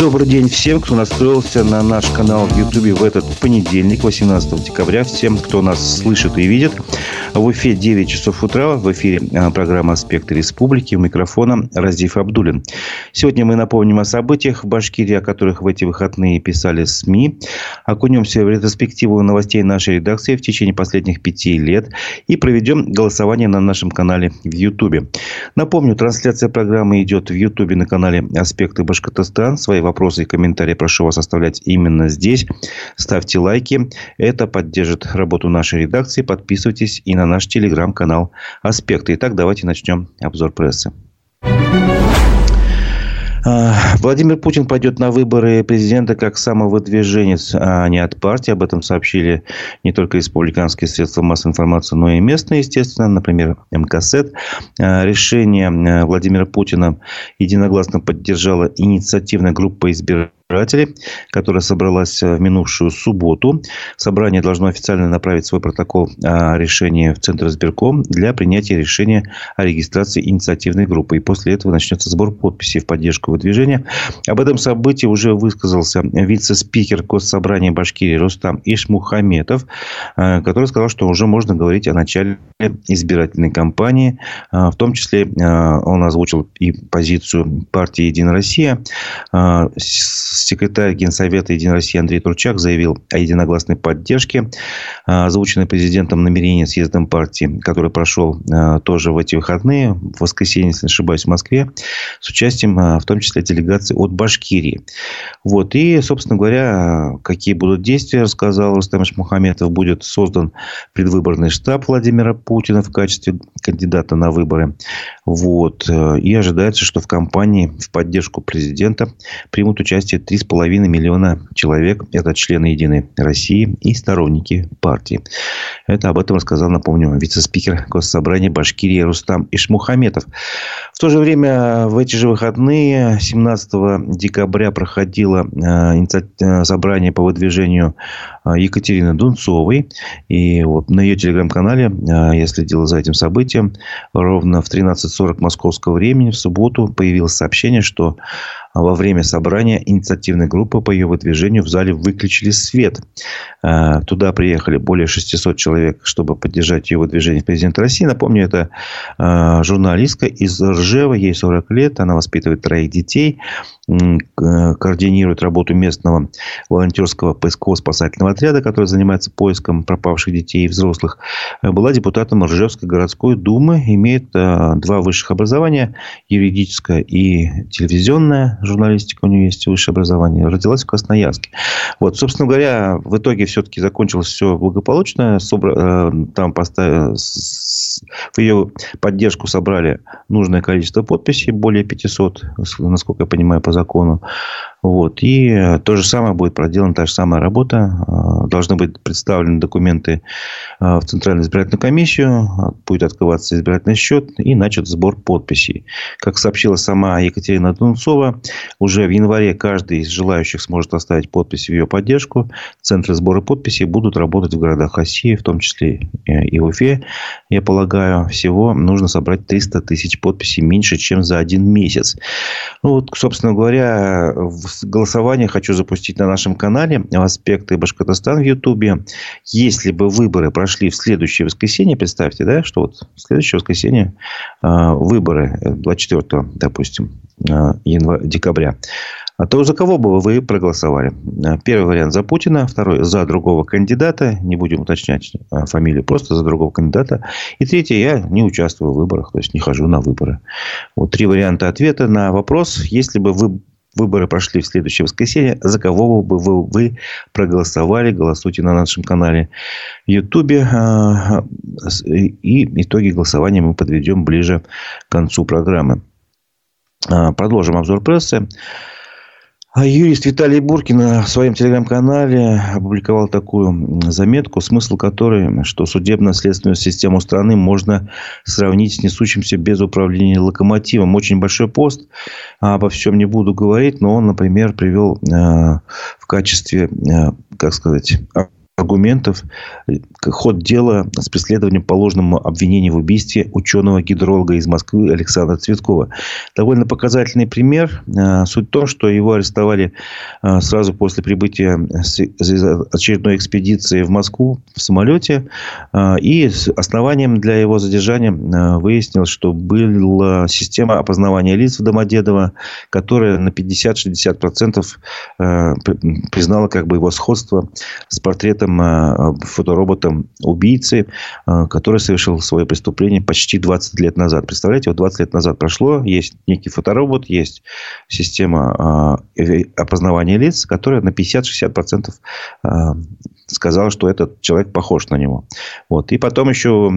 Добрый день всем, кто настроился на наш канал в Ютубе в этот понедельник, 18 декабря. Всем, кто нас слышит и видит. В эфире 9 часов утра. В эфире а, программа «Аспекты республики». У микрофона Разиф Абдулин. Сегодня мы напомним о событиях в Башкирии, о которых в эти выходные писали СМИ. Окунемся в ретроспективу новостей нашей редакции в течение последних пяти лет. И проведем голосование на нашем канале в Ютубе. Напомню, трансляция программы идет в Ютубе на канале «Аспекты Башкортостан». Свои вопросы и комментарии прошу вас оставлять именно здесь. Ставьте лайки. Это поддержит работу нашей редакции. Подписывайтесь и на наш телеграм-канал «Аспекты». Итак, давайте начнем обзор прессы. А, Владимир Путин пойдет на выборы президента как самовыдвиженец, а не от партии. Об этом сообщили не только республиканские средства массовой информации, но и местные, естественно. Например, МКСЭД. А, решение а, Владимира Путина единогласно поддержала инициативная группа избирателей избирателей, которая собралась э, в минувшую субботу. Собрание должно официально направить свой протокол о решении в Центр избирком для принятия решения о регистрации инициативной группы. И после этого начнется сбор подписей в поддержку выдвижения. Об этом событии уже высказался вице-спикер Госсобрания Башкирии Рустам Ишмухаметов, э, который сказал, что уже можно говорить о начале избирательной кампании. Э, в том числе он озвучил и позицию партии «Единая Россия» секретарь Генсовета «Единой России» Андрей Турчак заявил о единогласной поддержке, а, озвученной президентом намерения съездом партии, который прошел а, тоже в эти выходные, в воскресенье, если не ошибаюсь, в Москве, с участием а, в том числе делегации от Башкирии. Вот. И, собственно говоря, какие будут действия, рассказал Рустам Мухаметов. Будет создан предвыборный штаб Владимира Путина в качестве кандидата на выборы. Вот. И ожидается, что в кампании в поддержку президента примут участие 3,5 миллиона человек. Это члены Единой России и сторонники партии. Это об этом рассказал, напомню, вице-спикер Госсобрания Башкирии Рустам Ишмухаметов. В то же время в эти же выходные 17 декабря проходило э, э, собрание по выдвижению э, Екатерины Дунцовой. И вот на ее телеграм-канале я следил за этим событием. Ровно в 13.40 московского времени в субботу появилось сообщение, что во время собрания инициативной группы по ее выдвижению в зале выключили свет. Туда приехали более 600 человек, чтобы поддержать ее выдвижение в президента России. Напомню, это журналистка из Ржева, ей 40 лет, она воспитывает троих детей координирует работу местного волонтерского поисково-спасательного отряда, который занимается поиском пропавших детей и взрослых, была депутатом Ржевской городской думы, имеет а, два высших образования, юридическое и телевизионное, журналистика у нее есть высшее образование, родилась в Красноярске. Вот, собственно говоря, в итоге все-таки закончилось все благополучно, э, там поставили, в ее поддержку собрали нужное количество подписей, более 500, насколько я понимаю, по закону. Вот. И то же самое будет проделана та же самая работа. Э, должны быть представлены документы э, в Центральную избирательную комиссию. Будет открываться избирательный счет. И начат сбор подписей. Как сообщила сама Екатерина Дунцова, уже в январе каждый из желающих сможет оставить подпись в ее поддержку. Центры сбора подписей будут работать в городах России, в том числе и в Уфе. Я полагаю, всего нужно собрать 300 тысяч подписей меньше, чем за один месяц. Ну, вот, собственно говоря, голосование хочу запустить на нашем канале «Аспекты Башкортостан» в Ютубе. Если бы выборы прошли в следующее воскресенье, представьте, да, что вот в следующее воскресенье э, выборы 24, э, допустим, э, января, декабря, а то за кого бы вы проголосовали? Первый вариант за Путина, второй за другого кандидата, не будем уточнять фамилию, просто за другого кандидата. И третий, я не участвую в выборах, то есть не хожу на выборы. Вот три варианта ответа на вопрос, если бы вы выборы прошли в следующее воскресенье, за кого бы вы, вы проголосовали, голосуйте на нашем канале в Ютубе. А, и итоги голосования мы подведем ближе к концу программы. А, продолжим обзор прессы. А юрист Виталий Буркин в своем телеграм-канале опубликовал такую заметку, смысл которой, что судебно-следственную систему страны можно сравнить с несущимся без управления локомотивом. Очень большой пост, обо всем не буду говорить, но он, например, привел э, в качестве, как сказать, аргументов ход дела с преследованием по ложному обвинению в убийстве ученого-гидролога из Москвы Александра Цветкова. Довольно показательный пример. Э, суть в том, что его арестовали э, сразу после прибытия очередной экспедиции в Москву в самолете. Э, и основанием для его задержания выяснилось, что была система опознавания лиц в Домодедово, которая на 50-60% признала как бы его сходство с портретом портретом, э, фотороботом убийцы, э, который совершил свое преступление почти 20 лет назад. Представляете, вот 20 лет назад прошло, есть некий фоторобот, есть система э, опознавания лиц, которая на 50-60% сказала, что этот человек похож на него. Вот. И потом еще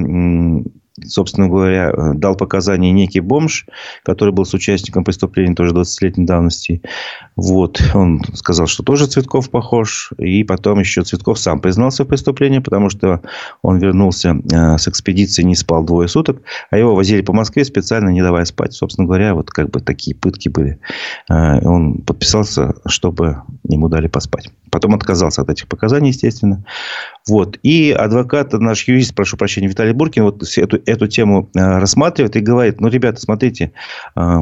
собственно говоря, э, дал показания некий бомж, который был с участником преступления тоже 20-летней давности. Вот. Он сказал, что тоже Цветков похож. И потом еще Цветков сам признался в преступлении, потому что он вернулся э, с экспедиции, не спал двое суток, а его возили по Москве специально, не давая спать. Собственно говоря, вот как бы такие пытки были. Э, он подписался, чтобы ему дали поспать. Потом отказался от этих показаний, естественно. Вот. И адвокат, наш юрист, прошу прощения, Виталий Буркин, вот эту, эту тему э, рассматривает и говорит, ну, ребята, смотрите, э,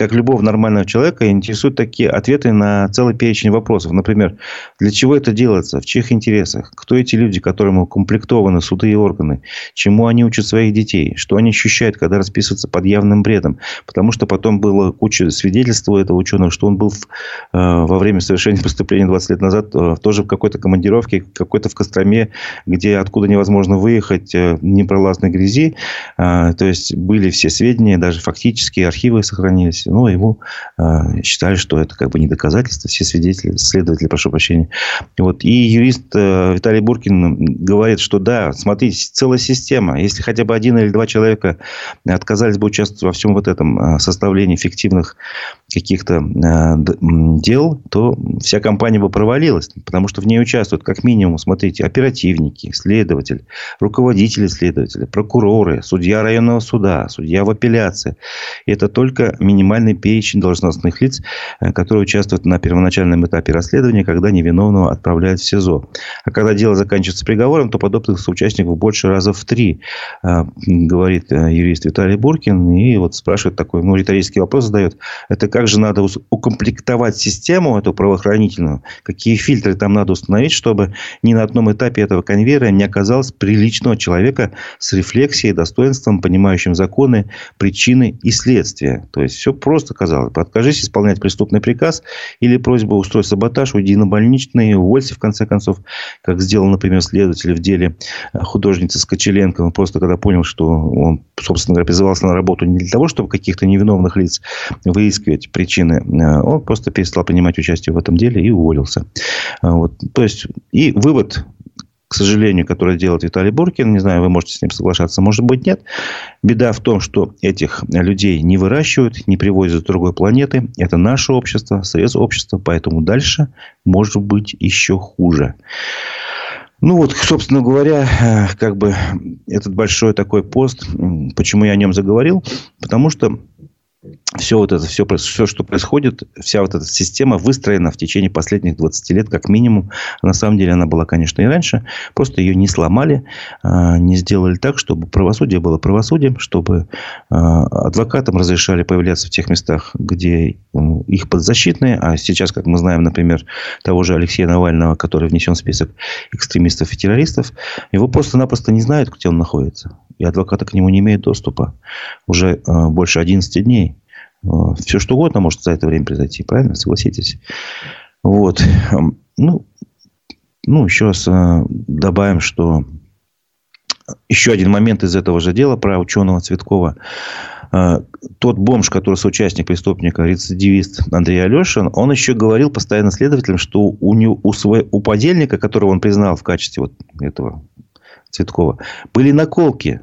как любого нормального человека, интересуют такие ответы на целый перечень вопросов. Например, для чего это делается, в чьих интересах, кто эти люди, которым укомплектованы суды и органы, чему они учат своих детей, что они ощущают, когда расписываются под явным бредом. Потому что потом было куча свидетельств у этого ученого, что он был в, э, во время совершения преступления 20 лет назад э, тоже в какой-то командировке, какой-то в Костроме, где откуда невозможно выехать, э, непролазной грязи. Э, то есть, были все сведения, даже фактические архивы сохранились версию. Но ему э, считали, что это как бы не доказательство. Все свидетели, следователи, прошу прощения. Вот. И юрист э, Виталий Буркин говорит, что да, смотрите, целая система. Если хотя бы один или два человека отказались бы участвовать во всем вот этом составлении фиктивных каких-то э, дел, то вся компания бы провалилась. Потому что в ней участвуют как минимум, смотрите, оперативники, следователи, руководители следователя, прокуроры, судья районного суда, судья в апелляции. И это только минимальный перечень должностных лиц, э, которые участвуют на первоначальном этапе расследования, когда невиновного отправляют в СИЗО. А когда дело заканчивается приговором, то подобных соучастников больше раза в три, э, говорит юрист Виталий Буркин. И вот спрашивает такой, ну, риторический вопрос задает. Это как же надо укомплектовать систему эту правоохранительную? Какие фильтры там надо установить, чтобы ни на одном этапе этого конвейера не оказалось приличного человека с рефлексией, достоинством, понимающим законы, причины и следствия. То есть, все просто, казалось бы. Откажись исполнять преступный приказ или просьбу устроить саботаж, уйди на больничный, уволься, в конце концов, как сделал, например, следователь в деле э, художницы Скочеленко. Он просто когда понял, что он, собственно говоря, призывался на работу не для того, чтобы каких-то невиновных лиц выискивать причины, э, он просто перестал принимать участие в этом деле и уволился. Э, вот. То есть, и вывод к сожалению, которое делает Виталий Буркин. Не знаю, вы можете с ним соглашаться, может быть, нет. Беда в том, что этих людей не выращивают, не привозят с другой планеты. Это наше общество, срез общества, поэтому дальше может быть еще хуже. Ну вот, собственно говоря, э, как бы этот большой такой пост, почему я о нем заговорил, потому что все вот это, все, все, что происходит, вся вот эта система выстроена в течение последних 20 лет, как минимум. На самом деле, она была, конечно, и раньше. Просто ее не сломали, а, не сделали так, чтобы правосудие было правосудием, чтобы а, адвокатам разрешали появляться в тех местах, где их подзащитные. А сейчас, как мы знаем, например, того же Алексея Навального, который внесен в список экстремистов и террористов, его просто-напросто не знают, где он находится. И адвокаты к нему не имеют доступа уже а, больше 11 дней. Э, Все что угодно может за это время произойти, правильно? Согласитесь. Вот. Ну, ну еще раз э, добавим, что еще один момент из этого же дела про ученого Цветкова. Э, тот бомж, который соучастник преступника, рецидивист Андрей Алешин, он еще говорил постоянно следователям, что у, него, у, своего, у подельника, которого он признал в качестве вот этого Цветкова, были наколки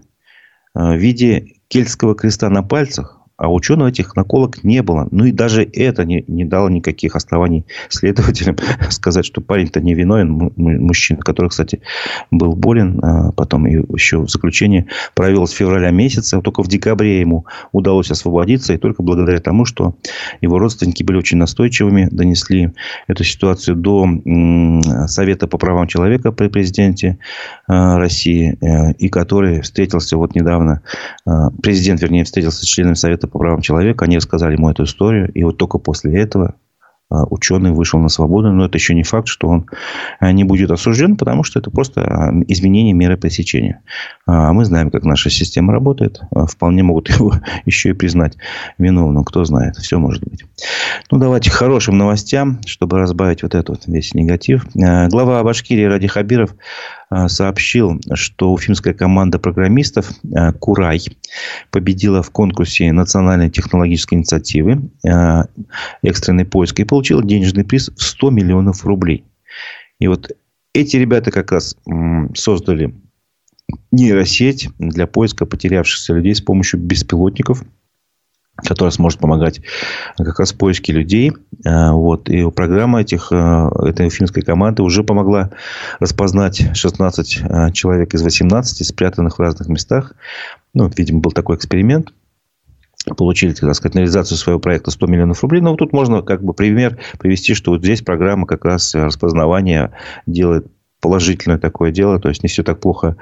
в виде кельтского креста на пальцах, А ученых этих наколок не было. Ну и даже это не, не дало никаких оснований следователям сказать, что парень-то не виновен. Мужчина, который, кстати, был болен, а потом еще в заключении провел с февраля месяца. Только в декабре ему удалось освободиться. И только благодаря тому, что его родственники были очень настойчивыми, донесли эту ситуацию до Совета по правам человека при президенте а, России. Э, и который встретился вот недавно. А, президент, вернее, встретился с членами Совета по правам человека, они рассказали ему эту историю, и вот только после этого а, ученый вышел на свободу, но это еще не факт, что он а, не будет осужден, потому что это просто а, изменение меры пресечения. А мы знаем, как наша система работает. Вполне могут его еще и признать виновным, кто знает. Все может быть. Ну, давайте к хорошим новостям, чтобы разбавить вот этот весь негатив. Глава Башкирии Ради Хабиров сообщил, что уфимская команда программистов «Курай» победила в конкурсе национальной технологической инициативы «Экстренный поиск» и получила денежный приз в 100 миллионов рублей. И вот эти ребята как раз создали нейросеть для поиска потерявшихся людей с помощью беспилотников – которая сможет помогать как раз в поиске людей. А, вот. И программа этих, а, этой финской команды уже помогла распознать 16 а, человек из 18, спрятанных в разных местах. Ну, видимо, был такой эксперимент получили, так сказать, на реализацию своего проекта 100 миллионов рублей. Но вот тут можно как бы пример привести, что вот здесь программа как раз распознавания делает положительное такое дело. То есть, не все так плохо,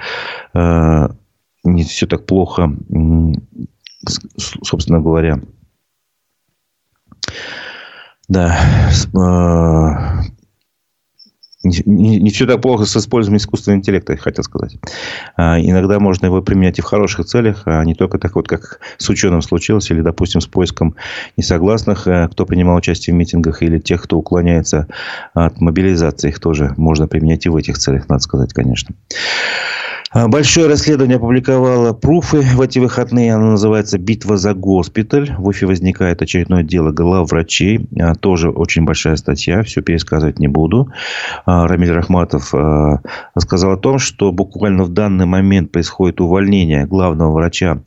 не все так плохо собственно говоря. Да. Не, не, не все так плохо с использованием искусственного интеллекта, я хотел сказать. А, иногда можно его применять и в хороших целях, а не только так вот, как с ученым случилось, или, допустим, с поиском несогласных, э, кто принимал участие в митингах, или тех, кто уклоняется от мобилизации. Их тоже можно применять и в этих целях, надо сказать, конечно. А, большое расследование опубликовало пруфы в эти выходные. Оно называется «Битва за госпиталь». В Уфе возникает очередное дело главврачей. А, тоже очень большая статья. Все пересказывать не буду. Рамиль Рахматов рассказал о том, что буквально в данный момент происходит увольнение главного врача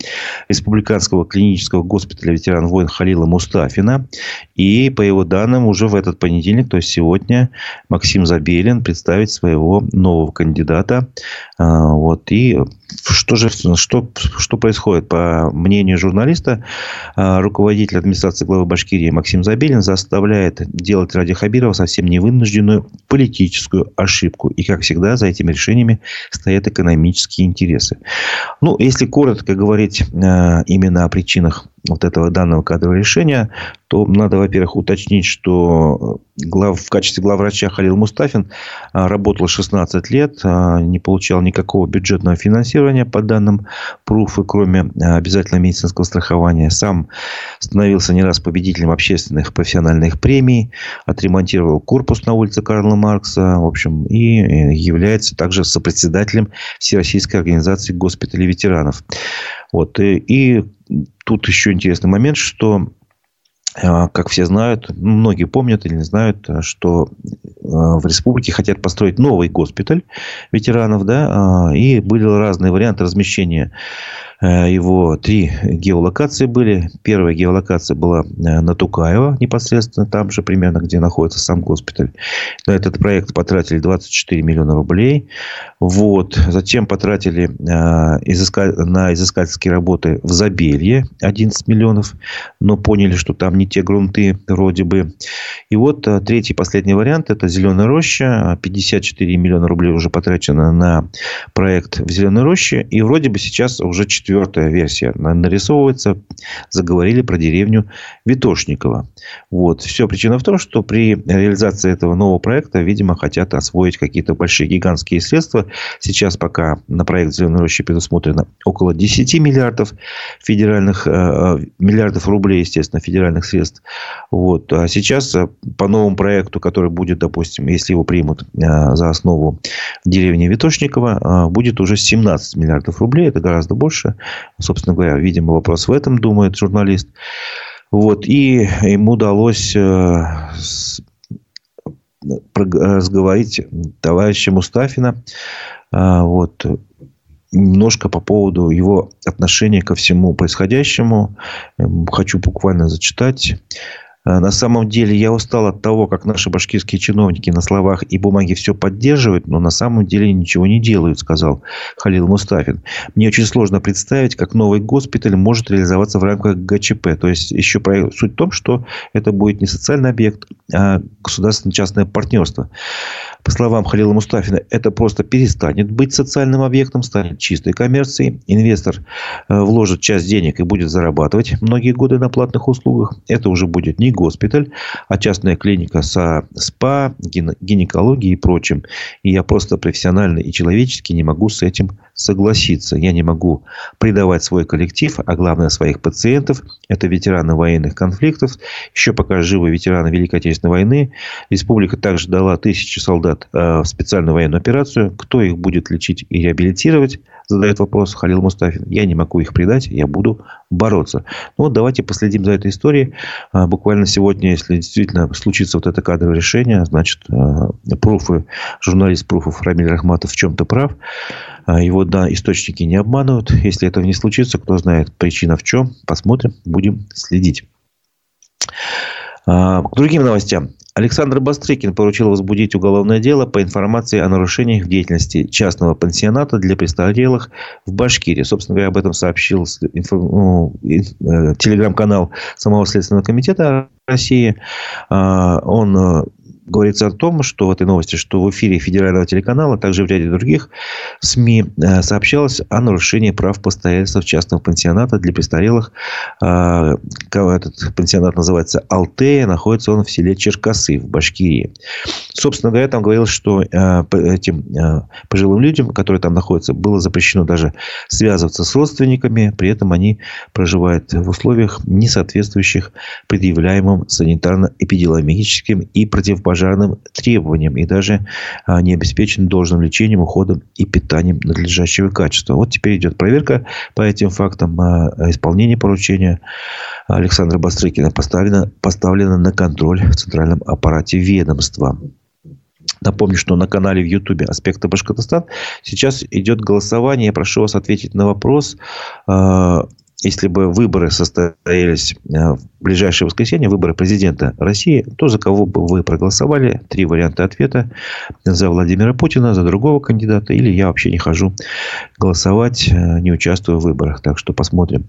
Республиканского клинического госпиталя ветеран войн Халила Мустафина. И, по его данным, уже в этот понедельник, то есть сегодня, Максим Забелин представит своего нового кандидата. Вот вот. И что же что, что происходит? По мнению журналиста, а, руководитель администрации главы Башкирии Максим Забелин заставляет делать Ради Хабирова совсем невынужденную политическую ошибку. И, как всегда, за этими решениями стоят экономические интересы. Ну, если коротко говорить а, именно о причинах вот этого данного кадрового решения, то надо, во-первых, уточнить, что глав, в качестве главврача Халил Мустафин а, работал 16 лет, не получал никакого бюджетного финансирования, финансирования по данным ПРУФ, и кроме э, обязательного медицинского страхования. Сам становился не раз победителем общественных профессиональных премий, отремонтировал корпус на улице Карла Маркса, в общем, и э, является также сопредседателем Всероссийской организации госпиталей ветеранов. Вот. И, и тут еще интересный момент, что а, как все знают, многие помнят или не знают, что а, в республике хотят построить новый госпиталь ветеранов, да, а, и были разные варианты размещения Э, его три геолокации были. Первая геолокация была э, на Тукаево, непосредственно там же, примерно, где находится сам госпиталь. На этот проект потратили 24 миллиона рублей. Вот. Затем потратили э, на изыскательские работы в Забелье 11 миллионов, но поняли, что там не те грунты вроде бы. И вот третий, последний вариант – это Зеленая роща. 54 миллиона рублей уже потрачено на проект в Зеленой роще. И вроде бы сейчас уже четвертый четвертая версия нарисовывается, заговорили про деревню Витошникова. Вот. Все причина в том, что при реализации этого нового проекта, видимо, хотят освоить какие-то большие гигантские средства. Сейчас пока на проект «Зеленой рощи» предусмотрено около 10 миллиардов федеральных, э, э, миллиардов рублей, естественно, федеральных средств. Вот. А сейчас э, по новому проекту, который будет, допустим, если его примут за основу в деревне Витошникова, будет уже 17 миллиардов рублей. Это гораздо больше. Собственно говоря, видимо, вопрос в этом, думает журналист. Вот. И ему удалось э, разговорить товарища Мустафина. А, вот. немножко по поводу его отношения ко всему происходящему. Эм, хочу буквально зачитать. Э, на самом деле я устал от того, как наши башкирские чиновники на словах и бумаге все поддерживают, но на самом деле ничего не делают, сказал Халил Мустафин. Мне очень сложно представить, как новый госпиталь может реализоваться в рамках ГЧП. То есть, еще суть в том, что это будет не социальный объект, а государственно-частное партнерство. По словам Халила Мустафина, это просто перестанет быть социальным объектом, станет чистой коммерцией. Инвестор э, вложит часть денег и будет зарабатывать многие годы на платных услугах. Это уже будет не госпиталь, а частная клиника со СПА, гинекологией и прочим. И я просто профессионально и человечески не могу с этим согласиться. Я не могу предавать свой коллектив, а главное своих пациентов. Это ветераны военных конфликтов. Еще пока живы ветераны Великой Отечественной войны. Республика также дала тысячи солдат э, в специальную военную операцию. Кто их будет лечить и реабилитировать? Задает вопрос Халил Мустафин. Я не могу их предать, я буду бороться. Ну вот давайте последим за этой историей. А, буквально сегодня, если действительно случится вот это кадровое решение, значит, э, пруфы, журналист пруфов Рамиль Рахматов в чем-то прав. А, его да, источники не обманывают. Если этого не случится, кто знает причина в чем. Посмотрим, будем следить. А, к другим новостям. Александр Бастрыкин поручил возбудить уголовное дело по информации о нарушениях в деятельности частного пансионата для престарелых в Башкирии. Собственно говоря, об этом сообщил ну, э, телеграм-канал самого Следственного комитета России. А, он э, говорится о том, что в этой новости, что в эфире федерального телеканала, а также в ряде других СМИ э, сообщалось о нарушении прав постояльцев частного пансионата для престарелых. А, этот пансионат называется Алтея, находится он в селе Черкасы в Башкирии. Собственно говоря, там говорилось, что э, этим э, пожилым людям, которые там находятся, было запрещено даже связываться с родственниками, при этом они проживают в условиях, не соответствующих предъявляемым санитарно-эпидемиологическим и противопожарным пожарным требованиям и даже а, не обеспечены должным лечением, уходом и питанием надлежащего качества. Вот теперь идет проверка по этим фактам. А, исполнение поручения Александра Бастрыкина поставлено, поставлено на контроль в центральном аппарате ведомства. Напомню, что на канале в Ютубе «Аспекты Башкортостан» сейчас идет голосование. Я прошу вас ответить на вопрос, а, если бы выборы состоялись э, в ближайшее воскресенье, выборы президента России, то за кого бы вы проголосовали? Три варианта ответа. За Владимира Путина, за другого кандидата. Или я вообще не хожу голосовать, э, не участвую в выборах. Так что посмотрим.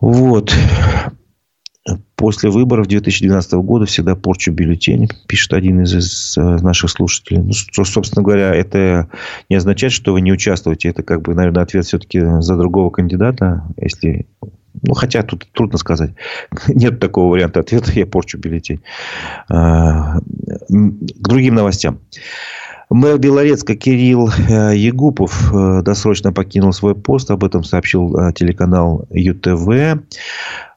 Вот после выборов 2012 года всегда порчу бюллетень, пишет один из, э, наших слушателей. Ну, что, собственно говоря, это не означает, что вы не участвуете. Это, как бы, наверное, ответ все-таки за другого кандидата. Если ну, хотя тут трудно сказать. Нет такого варианта ответа. Я порчу бюллетень. А, к другим новостям. Мэр Белорецка Кирилл э, Егупов э, досрочно покинул свой пост. Об этом сообщил телеканал ЮТВ.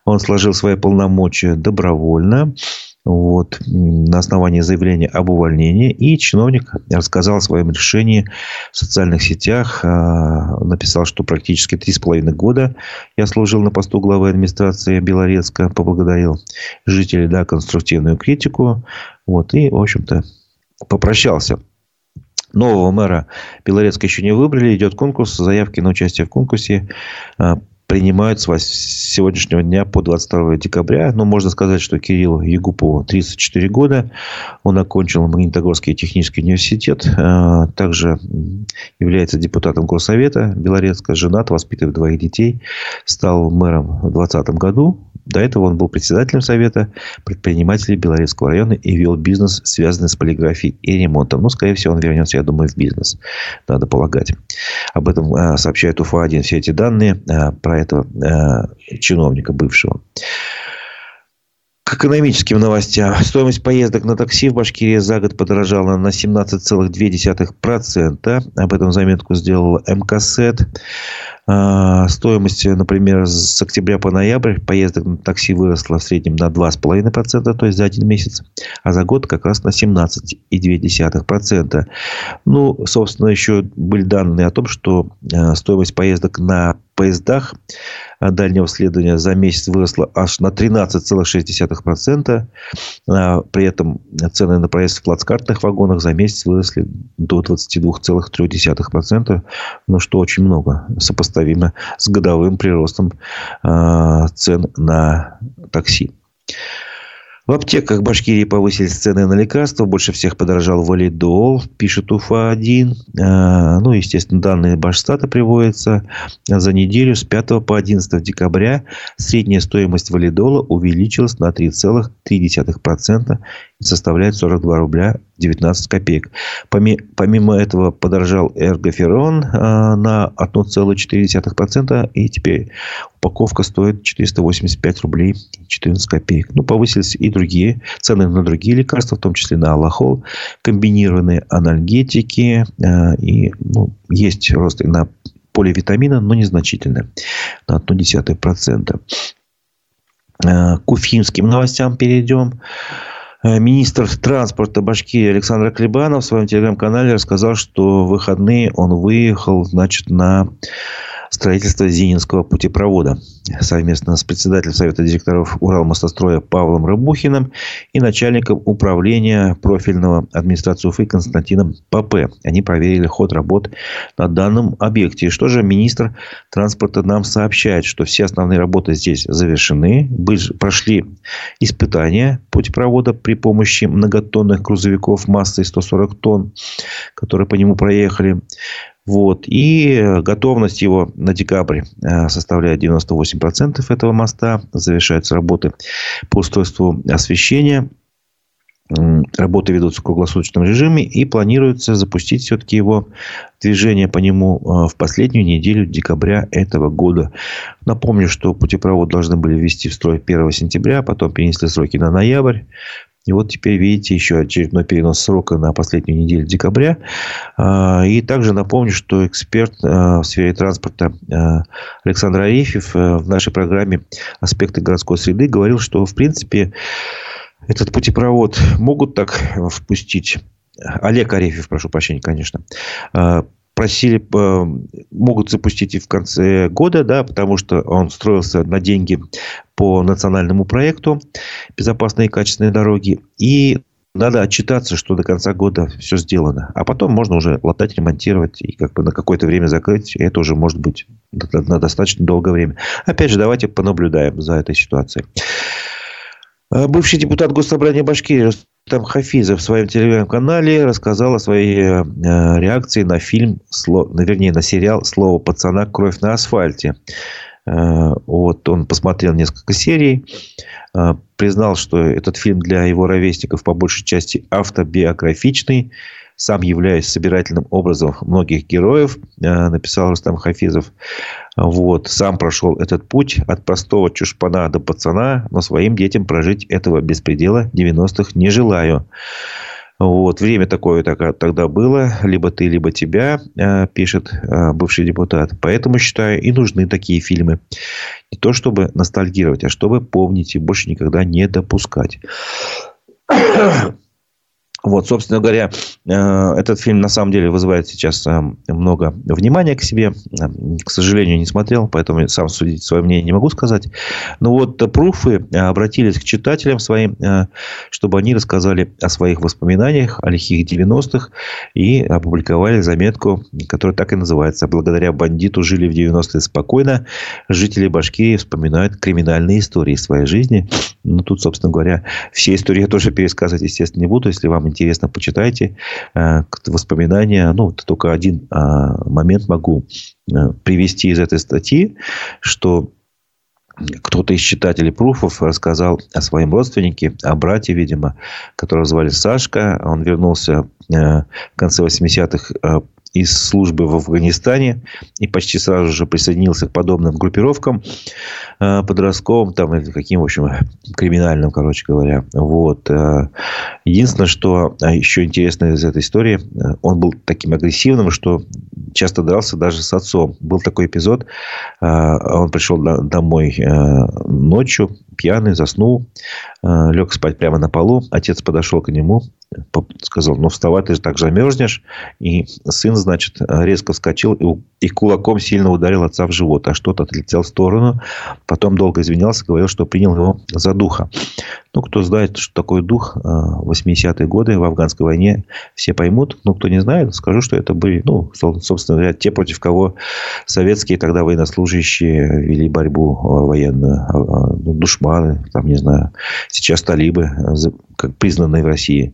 Он сложил свои полномочия добровольно. Вот, на основании заявления об увольнении. И чиновник рассказал о своем решении в социальных сетях. А, написал, что практически три с половиной года я служил на посту главы администрации Белорецка. Поблагодарил жителей за конструктивную критику. Вот, и, в общем-то, попрощался. Нового мэра Белорецка еще не выбрали. Идет конкурс. Заявки на участие в конкурсе а, принимают с сегодняшнего дня по 22 декабря. Но можно сказать, что Кирилл Ягупову 34 года. Он окончил Магнитогорский технический университет. А, также является депутатом Горсовета Белорецка. Женат, воспитывает двоих детей. Стал мэром в 2020 году. До этого он был председателем Совета предпринимателей Белорецкого района и вел бизнес, связанный с полиграфией и ремонтом. Ну, скорее всего, он вернется, я думаю, в бизнес. Надо полагать. Об этом а, сообщает УФА-1 все эти данные а, про этого а, чиновника бывшего. К экономическим новостям. Стоимость поездок на такси в Башкирии за год подорожала на 17,2%. Об этом заметку сделал МКСЭД. А, стоимость, например, с октября по ноябрь поездок на такси выросла в среднем на 2,5%, то есть за один месяц, а за год как раз на 17,2%. Ну, собственно, еще были данные о том, что а, стоимость поездок на поездах дальнего следования за месяц выросла аж на 13,6%. При этом цены на проезд в плацкартных вагонах за месяц выросли до 22,3%. Ну, что очень много. Сопоставимо с годовым приростом цен на такси. В аптеках Башкирии повысились цены на лекарства. Больше всех подорожал валидол, пишет УФА-1. А, ну, естественно, данные Башстата приводятся. За неделю с 5 по 11 декабря средняя стоимость валидола увеличилась на 3,3% и составляет 42 рубля 19 копеек. Помимо этого подорожал эргоферон а, на 1,4%. И теперь упаковка стоит 485 рублей 14 копеек. Ну, повысились и другие цены на другие лекарства, в том числе на аллахол, комбинированные анальгетики. А, и ну, есть рост на поливитамина, но незначительно, на 0,1%. А, к уфимским новостям перейдем. Э, министр транспорта Башкирии Александр Клебанов в своем телеграм-канале рассказал, что в выходные он выехал значит, на строительство Зининского путепровода совместно с председателем Совета директоров Уралмостостроя Павлом Рыбухиным и начальником управления профильного администрации Уфы Константином Папе. Они проверили ход работ на данном объекте. И что же министр транспорта нам сообщает, что все основные работы здесь завершены, прошли испытания путепровода при помощи многотонных грузовиков массой 140 тонн, которые по нему проехали. Вот. И готовность его на декабрь э, составляет 98% этого моста. Завершаются работы по устройству освещения. Работы ведутся в круглосуточном режиме и планируется запустить все-таки его движение по нему э, в последнюю неделю декабря этого года. Напомню, что путепровод должны были ввести в строй 1 сентября, потом перенесли сроки на ноябрь. И вот теперь видите еще очередной перенос срока на последнюю неделю декабря. А, и также напомню, что эксперт а, в сфере транспорта а, Александр Арефьев в нашей программе «Аспекты городской среды» говорил, что в принципе этот путепровод могут так впустить Олег Арефьев, прошу прощения, конечно, просили, могут запустить и в конце года, да, потому что он строился на деньги по национальному проекту «Безопасные и качественные дороги». И надо отчитаться, что до конца года все сделано. А потом можно уже латать, ремонтировать и как бы на какое-то время закрыть. И это уже может быть на достаточно долгое время. Опять же, давайте понаблюдаем за этой ситуацией. Бывший депутат Госсобрания Башкирии там Хафизов в своем телеграм-канале рассказал о своей э, реакции на фильм, вернее, на сериал «Слово пацана. Кровь на асфальте». Э, вот, он посмотрел несколько серий, э, признал, что этот фильм для его ровесников по большей части автобиографичный, сам являюсь собирательным образом многих героев, написал Рустам Хафизов. Вот, сам прошел этот путь от простого чушпана до пацана, но своим детям прожить этого беспредела 90-х не желаю. Вот, время такое тогда было. Либо ты, либо тебя, э, пишет э, бывший депутат. Поэтому, считаю, и нужны такие фильмы. Не то, чтобы ностальгировать, а чтобы помнить и больше никогда не допускать. Вот, собственно говоря, э, этот фильм на самом деле вызывает сейчас э, много внимания к себе. Э, к сожалению, не смотрел, поэтому сам судить свое мнение не могу сказать. Но вот пруфы обратились к читателям своим, чтобы они рассказали о своих воспоминаниях, о лихих 90-х и опубликовали заметку, которая так и называется «Благодаря бандиту жили в 90-е спокойно. Жители Башкирии вспоминают криминальные истории своей жизни». Ну, тут, собственно говоря, все истории я тоже пересказывать, естественно, не буду. Если вам почитайте э, воспоминания. Ну, только один а, момент могу э, привести из этой статьи, что кто-то из читателей пруфов рассказал о своем родственнике, о брате, видимо, которого звали Сашка. Он вернулся э, в конце 80-х из службы в Афганистане и почти сразу же присоединился к подобным группировкам э, подростковым там или каким, в общем, криминальным, короче говоря. Вот. Э, единственное, что а, еще интересно из этой истории, э, он был таким агрессивным, что часто дрался даже с отцом. Был такой эпизод, он пришел домой ночью, пьяный, заснул. Лег спать прямо на полу. Отец подошел к нему, сказал, ну, вставай, ты же так замерзнешь. И сын, значит, резко вскочил и, и кулаком сильно ударил отца в живот. А что-то отлетел в сторону. Потом долго извинялся, говорил, что принял его за духа. Ну, кто знает, что такое дух 80-е э, годы в афганской войне, все поймут. Ну, кто не знает, скажу, что это были, ну, собственно говоря, те, против кого советские тогда военнослужащие вели борьбу э, военную. А, а, ну, душманы, там, не знаю, сейчас талибы, как признанные в России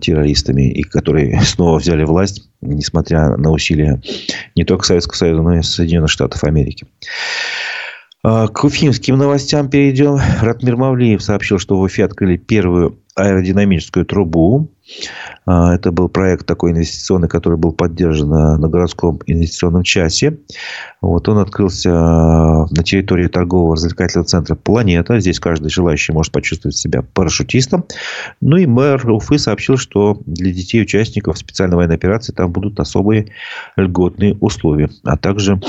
террористами, и которые снова взяли власть, несмотря на усилия не только Советского Союза, но и Соединенных Штатов Америки. А, к уфимским новостям перейдем. Ратмир Мавлиев сообщил, что в Уфе открыли первую аэродинамическую трубу. А, это был проект такой инвестиционный, который был поддержан на городском инвестиционном часе. Вот он открылся на территории торгового развлекательного центра «Планета». Здесь каждый желающий может почувствовать себя парашютистом. Ну и мэр Уфы сообщил, что для детей участников специальной военной операции там будут особые льготные условия. А также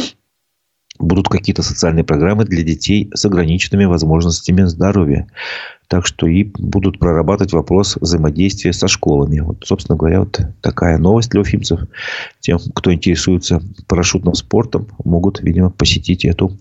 будут какие-то социальные программы для детей с ограниченными возможностями здоровья. Так что и будут прорабатывать вопрос взаимодействия со школами. Вот, собственно говоря, вот такая новость для уфимцев. Тем, кто интересуется парашютным спортом, могут, видимо, посетить эту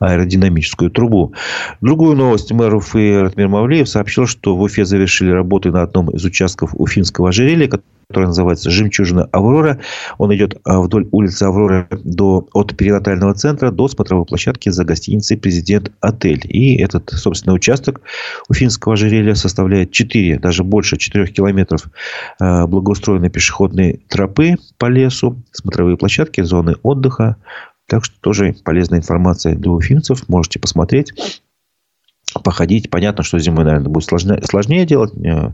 аэродинамическую трубу. Другую новость мэр Уфы Ратмир Мавлеев сообщил, что в Уфе завершили работы на одном из участков Уфимского ожерелья, который называется «Жемчужина Аврора». Он идет а, вдоль улицы Аврора до, от перинатального центра до смотровой площадки за гостиницей «Президент Отель». И этот, собственно, участок Уфимского ожерелья составляет 4, даже больше 4 километров а, благоустроенной пешеходной тропы по лесу, смотровые площадки, зоны отдыха. Так что тоже полезная информация для уфимцев. Можете посмотреть походить. Понятно, что зимой, наверное, будет сложнее, сложнее делать, э,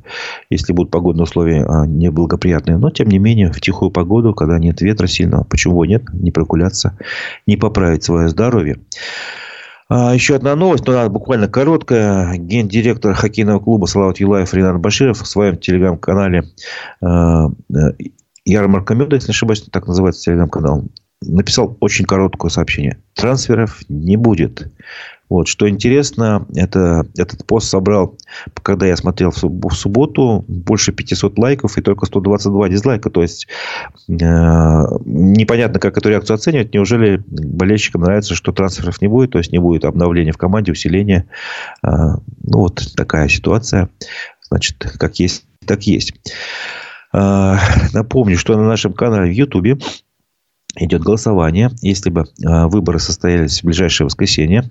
если будут погодные условия а, неблагоприятные. Но, тем не менее, в тихую погоду, когда нет ветра сильного, почему нет, не прогуляться, не поправить свое здоровье. А, еще одна новость, но она буквально короткая. Гендиректор хоккейного клуба Салават Юлаев Ренат Баширов в своем телеграм-канале э, Ярмарка меда, если не ошибаюсь, так называется телеграм-канал, написал очень короткое сообщение. Трансферов не будет. Вот. Что интересно, это, этот пост собрал, когда я смотрел в субботу, больше 500 лайков и только 122 дизлайка. То есть, э, непонятно, как эту реакцию оценивать. Неужели болельщикам нравится, что трансферов не будет, то есть, не будет обновления в команде, усиления. Э, ну, вот такая ситуация. Значит, как есть, так есть. Э, напомню, что на нашем канале в Ютубе идет голосование. Если бы а, выборы состоялись в ближайшее воскресенье,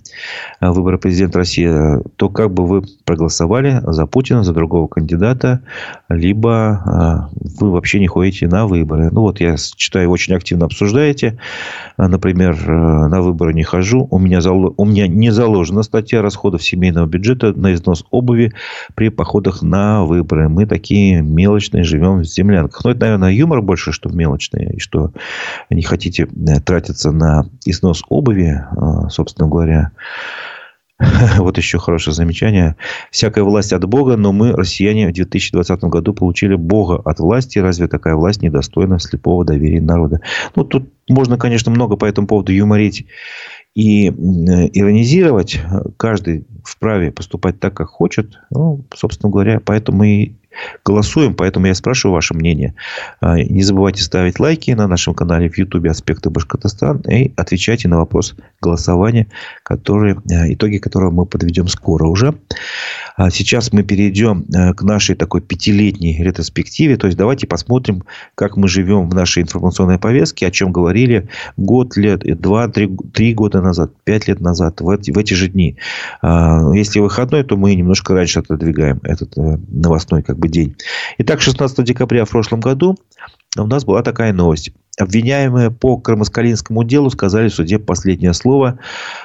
а, выборы президента России, то как бы вы проголосовали за Путина, за другого кандидата, либо а, вы вообще не ходите на выборы. Ну, вот я читаю, очень активно обсуждаете. Например, на выборы не хожу. У меня, у меня не заложена статья расходов семейного бюджета на износ обуви при походах на выборы. Мы такие мелочные живем в землянках. Ну, это, наверное, юмор больше, что мелочные, и что не хотите э, тратиться на износ обуви, э, собственно говоря, вот еще хорошее замечание. Всякая власть от Бога, но мы, россияне, в 2020 году получили Бога от власти. Разве такая власть недостойна слепого доверия народа? Ну, тут можно, конечно, много по этому поводу юморить и э, иронизировать. Каждый вправе поступать так, как хочет. Ну, собственно говоря, поэтому и голосуем. Поэтому я спрашиваю ваше мнение. А, не забывайте ставить лайки на нашем канале в Ютубе «Аспекты Башкортостан» и отвечайте на вопрос голосования, который, а, итоги которого мы подведем скоро уже. А сейчас мы перейдем к нашей такой пятилетней ретроспективе. То есть, давайте посмотрим, как мы живем в нашей информационной повестке, о чем говорили год, лет, два, три, три года назад, пять лет назад, в эти, в эти же дни. Если выходной, то мы немножко раньше отодвигаем этот э, новостной как бы день. Итак, 16 декабря в прошлом году у нас была такая новость. Обвиняемые по Кармаскалинскому делу сказали в суде последнее слово.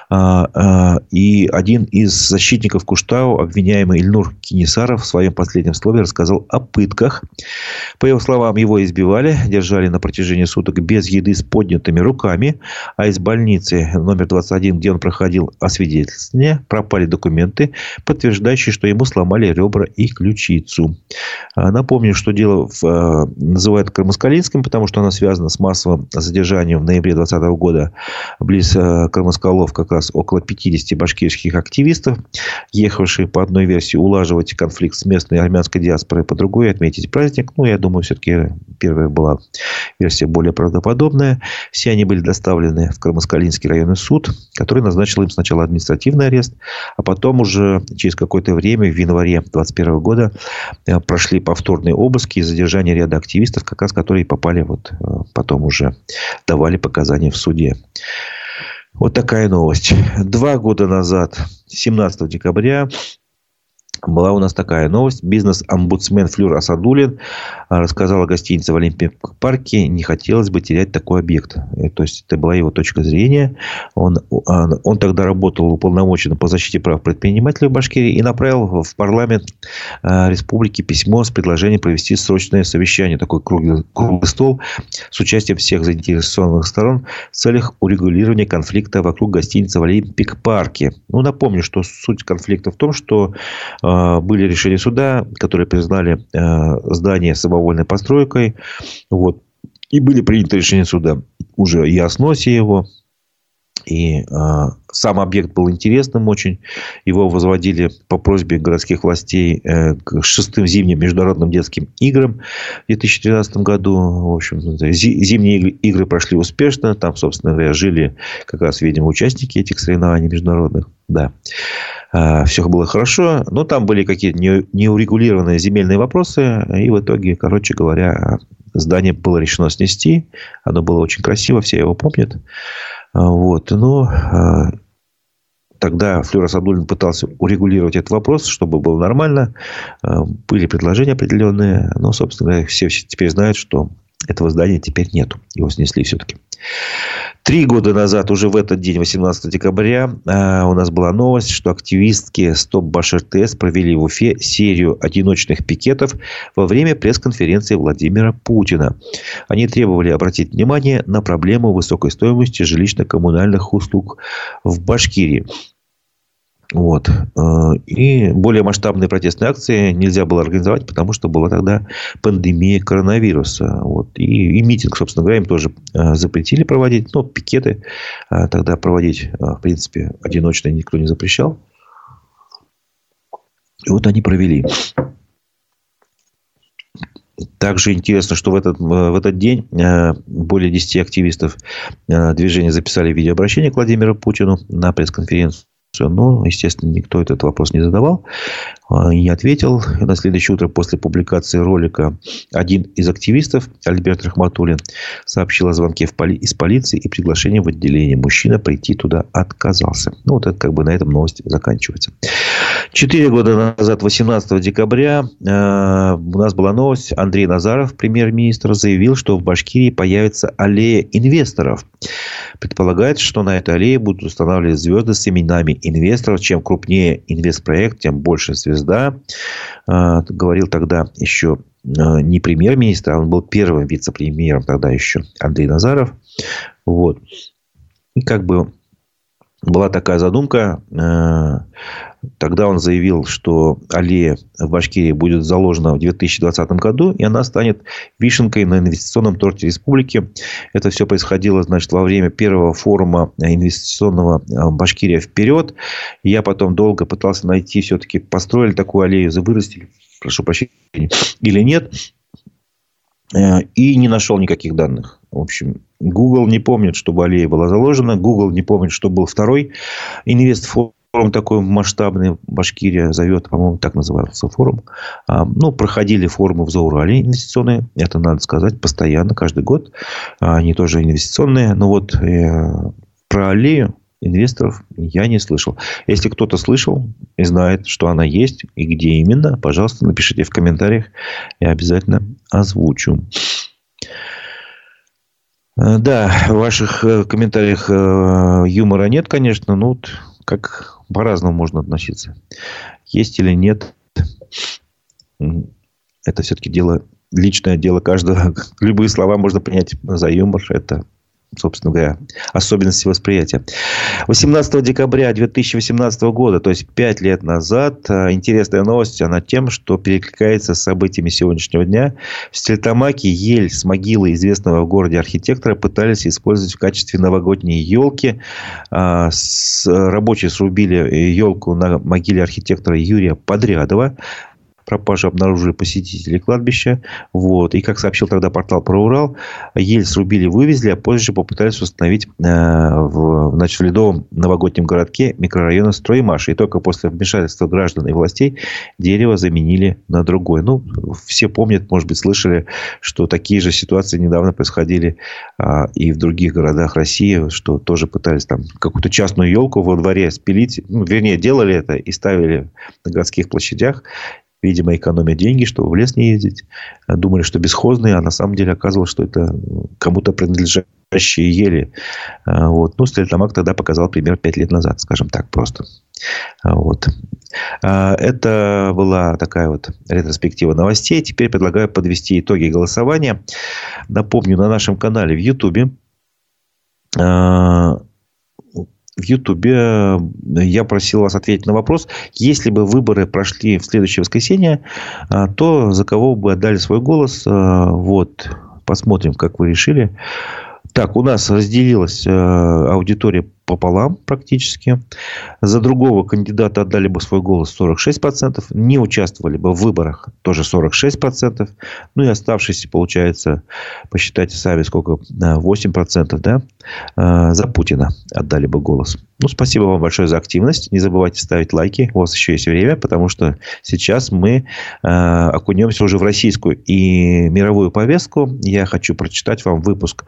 А, а, и один из защитников Куштау, обвиняемый Ильнур Кинесаров, в своем последнем слове рассказал о пытках. По его словам, его избивали, держали на протяжении суток без еды с поднятыми руками. А из больницы номер 21, где он проходил освидетельствование, пропали документы, подтверждающие, что ему сломали ребра и ключицу. А, напомню, что дело в, называют Кармаскалинским, потому что оно связано с массовым задержанием в ноябре 2020 года близ э, Кармаскалов как раз около 50 башкирских активистов, ехавших по одной версии улаживать конфликт с местной армянской диаспорой, по другой отметить праздник. Ну, я думаю, все-таки первая была версия более правдоподобная. Все они были доставлены в Кармаскалинский районный суд, который назначил им сначала административный арест, а потом уже через какое-то время, в январе 2021 года, э, прошли повторные обыски и задержание ряда активистов, как раз которые попали вот э, потом уже давали показания в суде. Вот такая новость. Два года назад, 17 декабря, была у нас такая новость. Бизнес-омбудсмен Флюр Асадулин а, рассказал о гостинице в Олимпийском парке. Не хотелось бы терять такой объект. И, то есть, это была его точка зрения. Он, а, он тогда работал уполномоченным по защите прав предпринимателей в Башкирии и направил в парламент а, республики письмо с предложением провести срочное совещание. Такой круглый, круглый стол с участием всех заинтересованных сторон в целях урегулирования конфликта вокруг гостиницы в Олимпик парке. Ну, напомню, что суть конфликта в том, что а, были решения суда, которые признали а, здание самовольной постройкой. Вот. И были приняты решения суда уже и о сносе его, и э, сам объект был интересным очень. Его возводили по просьбе городских властей э, к шестым зимним международным детским играм в 2013 году. В общем, зимние игры, прошли успешно. Там, собственно говоря, жили как раз, видимо, участники этих соревнований международных. Да. Э, все было хорошо. Но там были какие-то неурегулированные земельные вопросы. И в итоге, короче говоря, здание было решено снести. Оно было очень красиво, все его помнят. А, вот. Но а, тогда Флюра Садулин пытался урегулировать этот вопрос, чтобы было нормально. А, были предложения определенные. Но, собственно говоря, все теперь знают, что этого здания теперь нету. Его снесли все-таки. Три года назад, уже в этот день, 18 декабря, у нас была новость, что активистки Стоп Баш РТС провели в Уфе серию одиночных пикетов во время пресс-конференции Владимира Путина. Они требовали обратить внимание на проблему высокой стоимости жилищно-коммунальных услуг в Башкирии. Вот. Э, и более масштабные протестные акции нельзя было организовать, потому что была тогда пандемия коронавируса. Вот. И, и митинг, собственно говоря, им тоже э, запретили проводить. Но пикеты э, тогда проводить, в принципе, одиночно никто не запрещал. И вот они провели. Также интересно, что в этот, в этот день более 10 активистов движения записали видеообращение к Владимиру Путину на пресс-конференцию но, естественно, никто этот вопрос не задавал а, и не ответил. На следующее утро после публикации ролика один из активистов, Альберт Рахматуллин, сообщил о звонке поли- из полиции и приглашении в отделение. Мужчина прийти туда отказался. Ну, вот это как бы на этом новость заканчивается. Четыре года назад, 18 декабря, э, у нас была новость. Андрей Назаров, премьер-министр, заявил, что в Башкирии появится аллея инвесторов. Предполагается, что на этой аллее будут устанавливать звезды с именами инвесторов. Чем крупнее инвестпроект, тем больше звезда. Э, говорил тогда еще э, не премьер-министр, а он был первым вице-премьером тогда еще Андрей Назаров. Вот. И как бы была такая задумка. Э, тогда он заявил, что аллея в Башкирии будет заложена в 2020 году, и она станет вишенкой на инвестиционном торте республики. Это все происходило, значит, во время первого форума инвестиционного э, Башкирия вперед. Я потом долго пытался найти, все-таки построили такую аллею, вырастили, прошу прощения, или нет. Э, и не нашел никаких данных. В общем, Google не помнит, чтобы аллея была заложена. Google не помнит, что был второй инвестфорум такой масштабный. Башкирия зовет, по-моему, так называется форум. А, ну, проходили форумы в Заурале инвестиционные. Это надо сказать постоянно, каждый год. А, они тоже инвестиционные. Но вот э, про аллею инвесторов я не слышал. Если кто-то слышал и знает, что она есть и где именно, пожалуйста, напишите в комментариях. Я обязательно озвучу. Э, да, в ваших э, комментариях юмора нет, конечно, но вот как по-разному можно относиться. Есть или нет, это все-таки дело, личное дело каждого. Любые слова можно принять за юмор. Это собственно говоря, особенности восприятия. 18 декабря 2018 года, то есть 5 лет назад, э, интересная новость, она тем, что перекликается с событиями сегодняшнего дня. В Стельтамаке ель с могилы известного в городе архитектора пытались использовать в качестве новогодней елки. А, рабочие срубили елку на могиле архитектора Юрия Подрядова пропажу обнаружили посетители кладбища. Вот. И, как сообщил тогда портал про Урал, ель срубили, вывезли, а позже попытались установить э, в, значит, в ледовом новогоднем городке микрорайона Строймаш. И только после вмешательства граждан и властей дерево заменили на другое. Ну, все помнят, может быть, слышали, что такие же ситуации недавно происходили а, и в других городах России, что тоже пытались там какую-то частную елку во дворе спилить. Ну, вернее, делали это и ставили на городских площадях видимо, экономя деньги, чтобы в лес не ездить. Думали, что бесхозные, а на самом деле оказалось, что это кому-то принадлежащие ели. А, вот. Ну, Стерлитамак тогда показал пример 5 лет назад, скажем так, просто. А, вот. Это была такая вот ретроспектива новостей. Теперь предлагаю подвести итоги голосования. Напомню, на нашем канале в Ютубе в Ютубе э, я просил вас ответить на вопрос, если бы выборы прошли в следующее воскресенье, э, то за кого бы отдали свой голос? Э, вот, посмотрим, как вы решили. Так, у нас разделилась аудитория пополам практически. За другого кандидата отдали бы свой голос 46%. Не участвовали бы в выборах тоже 46%. Ну и оставшиеся, получается, посчитайте сами, сколько, 8%, да, а, за Путина отдали бы голос. Ну, спасибо вам большое за активность. Не забывайте ставить лайки. У вас еще есть время, потому что сейчас мы э, окунемся уже в российскую и мировую повестку. Я хочу прочитать вам выпуск,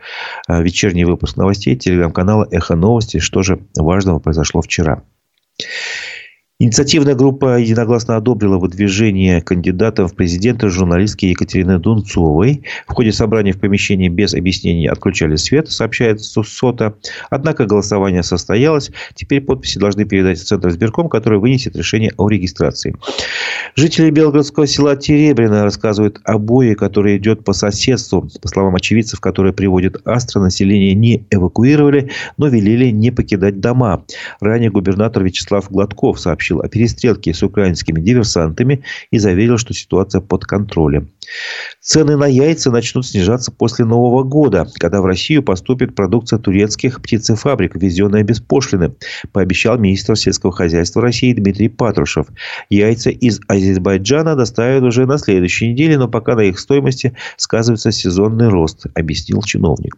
э, вечерний выпуск новостей телеграм-канала «Эхо новости», что же важного произошло вчера. Инициативная группа единогласно одобрила выдвижение кандидата в президенты журналистки Екатерины Дунцовой. В ходе собрания в помещении без объяснений отключали свет, сообщает СОТа. Однако голосование состоялось. Теперь подписи должны передать в Центр избирком, который вынесет решение о регистрации. Жители Белгородского села Теребрина рассказывают о бое, который идет по соседству. По словам очевидцев, которые приводят Астра, население не эвакуировали, но велели не покидать дома. Ранее губернатор Вячеслав Гладков сообщил, сообщил о перестрелке с украинскими диверсантами и заверил, что ситуация под контролем. Цены на яйца начнут снижаться после Нового года, когда в Россию поступит продукция турецких птицефабрик, ввезенная без пошлины, пообещал министр сельского хозяйства России Дмитрий Патрушев. Яйца из Азербайджана доставят уже на следующей неделе, но пока на их стоимости сказывается сезонный рост, объяснил чиновник.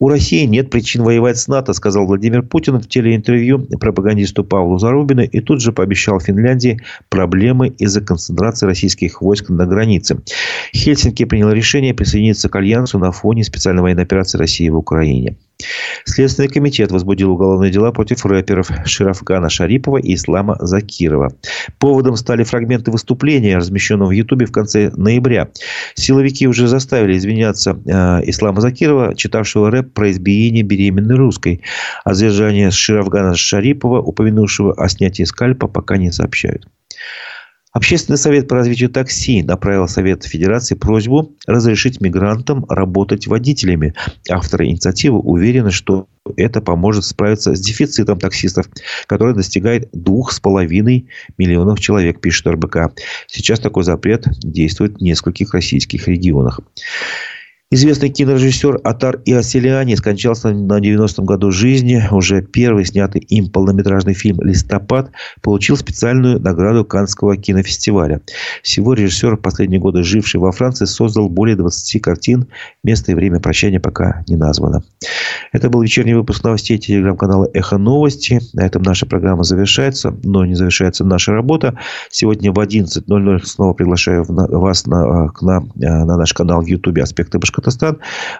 У России нет причин воевать с НАТО, сказал Владимир Путин в телеинтервью пропагандисту Павлу Зарубину и тут же пообещал Финляндии проблемы из-за концентрации российских войск на границе. Хельсинки принял решение присоединиться к Альянсу на фоне специальной военной операции России в Украине. Следственный комитет возбудил уголовные дела против рэперов Ширафгана Шарипова и Ислама Закирова. Поводом стали фрагменты выступления, размещенного в Ютубе в конце ноября. Силовики уже заставили извиняться э, Ислама Закирова, читавшего рэп про избиение беременной русской. А задержание Ширафгана Шарипова, упомянувшего о снятии скальпа, пока не сообщают. Общественный совет по развитию такси направил Совет Федерации просьбу разрешить мигрантам работать водителями. Авторы инициативы уверены, что это поможет справиться с дефицитом таксистов, который достигает двух с половиной миллионов человек, пишет РБК. Сейчас такой запрет действует в нескольких российских регионах. Известный кинорежиссер Атар Иоселиани скончался на 90-м году жизни. Уже первый снятый им полнометражный фильм «Листопад» получил специальную награду Каннского кинофестиваля. Всего режиссер, последние годы живший во Франции, создал более 20 картин. Место и время прощания пока не названо. Это был вечерний выпуск новостей телеграм-канала «Эхо новости». На этом наша программа завершается, но не завершается наша работа. Сегодня в 11.00 снова приглашаю вас на, на, на наш канал в Ютубе «Аспекты Башкортостана»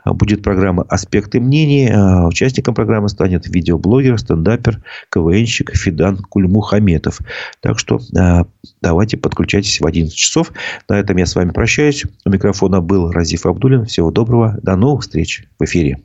А, будет программа «Аспекты мнений». А, участником программы станет видеоблогер, стендапер, КВНщик Фидан Кульмухаметов. Так что а, давайте подключайтесь в 11 часов. На этом я с вами прощаюсь. У микрофона был Разиф Абдулин. Всего доброго. До новых встреч в эфире.